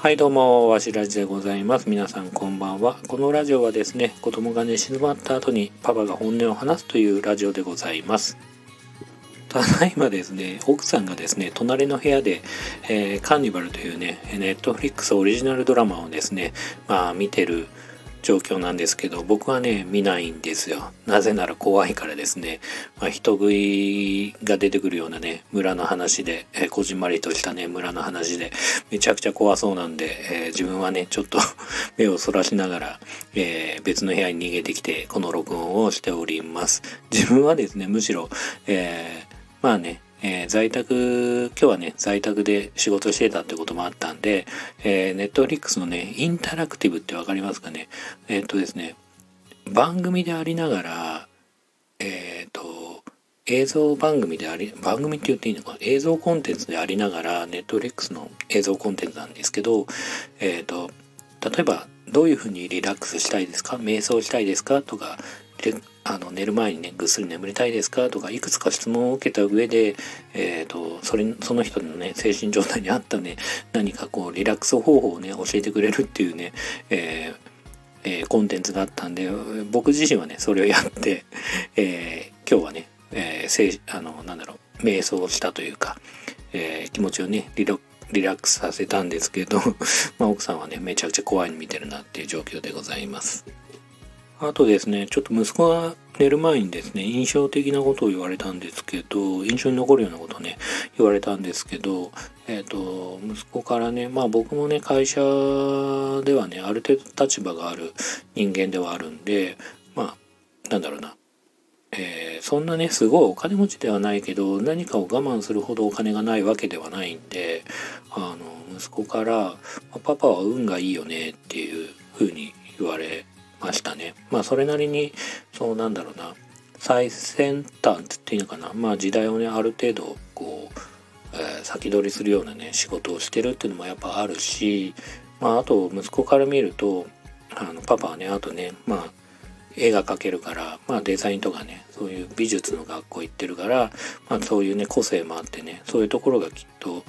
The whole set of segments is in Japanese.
はいどうも、わしラジでございます。皆さんこんばんは。このラジオはですね、子供が寝静まった後にパパが本音を話すというラジオでございます。ただいまですね、奥さんがですね、隣の部屋で、えー、カーニバルというね、ネットフリックスオリジナルドラマをですね、まあ見てる状況なんですけど僕はね見ないんですよ。なぜなら怖いからですね、まあ、人食いが出てくるようなね村の話で、え、こじんまりとしたね村の話でめちゃくちゃ怖そうなんで、えー、自分はねちょっと 目をそらしながら、えー、別の部屋に逃げてきてこの録音をしております。自分はですねむしろ、えまあねえー、在宅、今日はね、在宅で仕事してたってこともあったんで、えー、ネットフリックスのね、インタラクティブってわかりますかね？えー、っとですね、番組でありながら、えっ、と、映像番組であり、番組って言っていいのか？な映像コンテンツでありながら、ネットフリックスの映像コンテンツなんですけど、えっ、と、例えば、どういうふうにリラックスしたいですか？瞑想したいですか？とか、あの寝る前にねぐっすり眠りたいですか？とかいくつか質問を受けた上で、えーと、それその人のね精神状態に合ったね何かこうリラックス方法をね教えてくれるっていうね、えーえー、コンテンツがあったんで僕自身はねそれをやって、えー、今日はね、えー、あのなんだろう瞑想したというか、えー、気持ちをねリラックスさせたんですけど まあ奥さんはねめちゃくちゃ怖いに見てるなっていう状況でございます。あとですね、ちょっと息子が寝る前にですね、印象的なことを言われたんですけど、印象に残るようなことをね、言われたんですけど、えっ、ー、と、息子からね、まあ僕もね、会社ではね、ある程度立場がある人間ではあるんで、まあ、なんだろうな、えー、そんなね、すごいお金持ちではないけど、何かを我慢するほどお金がないわけではないんで、あの、息子から、パパは運がいいよねっていうふうに言われましたね。まあそれなりにそうなんだろうな最先端っていうのかなまあ時代をねある程度こう、えー、先取りするようなね仕事をしてるっていうのもやっぱあるしまああと息子から見るとあのパパはねあとねまあ絵が描けるから、まあ、デザインとかねそういう美術の学校行ってるから、まあ、そういうね個性もあってねそういうところがきっと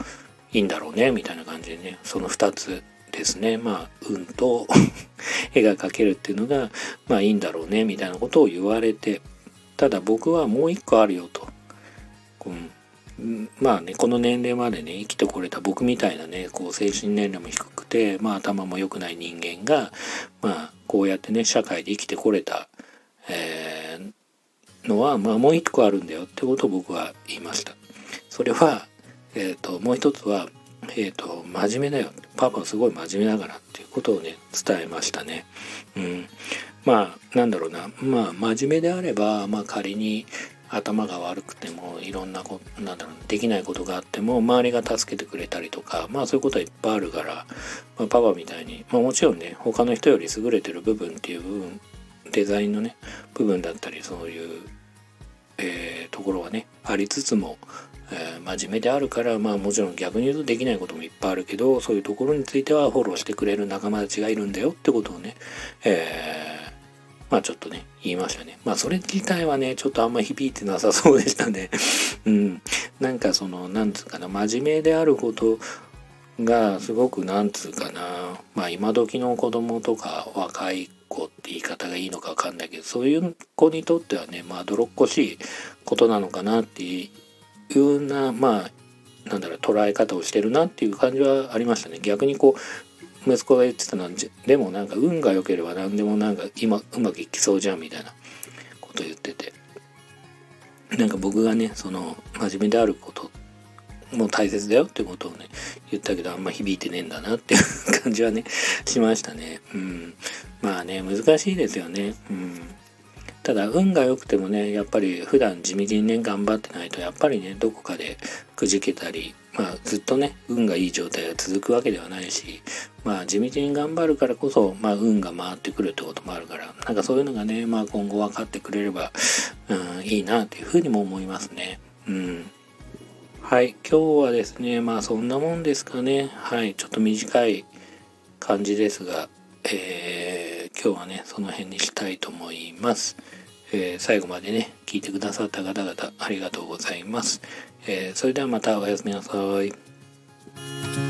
いいんだろうねみたいな感じでねその2つですねまあ運と 絵が描けるっていうのがまあいいんだろうねみたいなことを言われてただ僕はもう一個あるよと、うん、まあねこの年齢までね生きてこれた僕みたいなねこう精神年齢も低くてまあ頭も良くない人間がまあこうやってね社会で生きてこれた、えー、のはまあもう一個あるんだよってことを僕は言いました。それは、えーともう一つはえっ、ー、と、真面目だよ。パパはすごい真面目だからっていうことをね、伝えましたね。うん。まあ、なんだろうな。まあ、真面目であれば、まあ仮に頭が悪くても、いろんなこと、なんだろう、できないことがあっても、周りが助けてくれたりとか、まあそういうことはいっぱいあるから、まあ、パパみたいに、まあもちろんね、他の人より優れてる部分っていう部分、デザインのね、部分だったり、そういう、えー、ところはね、ありつつも、えー、真面目であるからまあもちろん逆に言うとできないこともいっぱいあるけどそういうところについてはフォローしてくれる仲間たちがいるんだよってことをね、えー、まあちょっとね言いましたね。まあそれ自体はねちょっとあんま響いてなさそうでしたね。うん。なんかそのなんつうかな真面目であることがすごくなんつうかなまあ今時の子供とか若い子って言い方がいいのか分かんないけどそういう子にとってはねまあ泥っこしいことなのかなっていうなまあなんだろう捉え方をしてるなっていう感じはありましたね。逆にこう息子が言ってたのはでもなんか運が良ければ何でもなんか今うまくいきそうじゃんみたいなこと言ってて。なんか僕がねその真面目であることも大切だよってことをね言ったけどあんま響いてねえんだなっていう感じはねしましたね。うん。まあね難しいですよね。うん。ただ運が良くてもねやっぱり普段地道にね頑張ってないとやっぱりねどこかでくじけたりまあずっとね運がいい状態が続くわけではないしまあ地道に頑張るからこそまあ運が回ってくるってこともあるからなんかそういうのがねまあ今後分かってくれれば、うん、いいなというふうにも思いますね。うんはい、今日はですね、まあそんなもんですかね。はい、ちょっと短い感じですが、えー、今日はねその辺にしたいと思います、えー、最後までね聞いてくださった方々ありがとうございます、えー、それではまたおやすみなさい。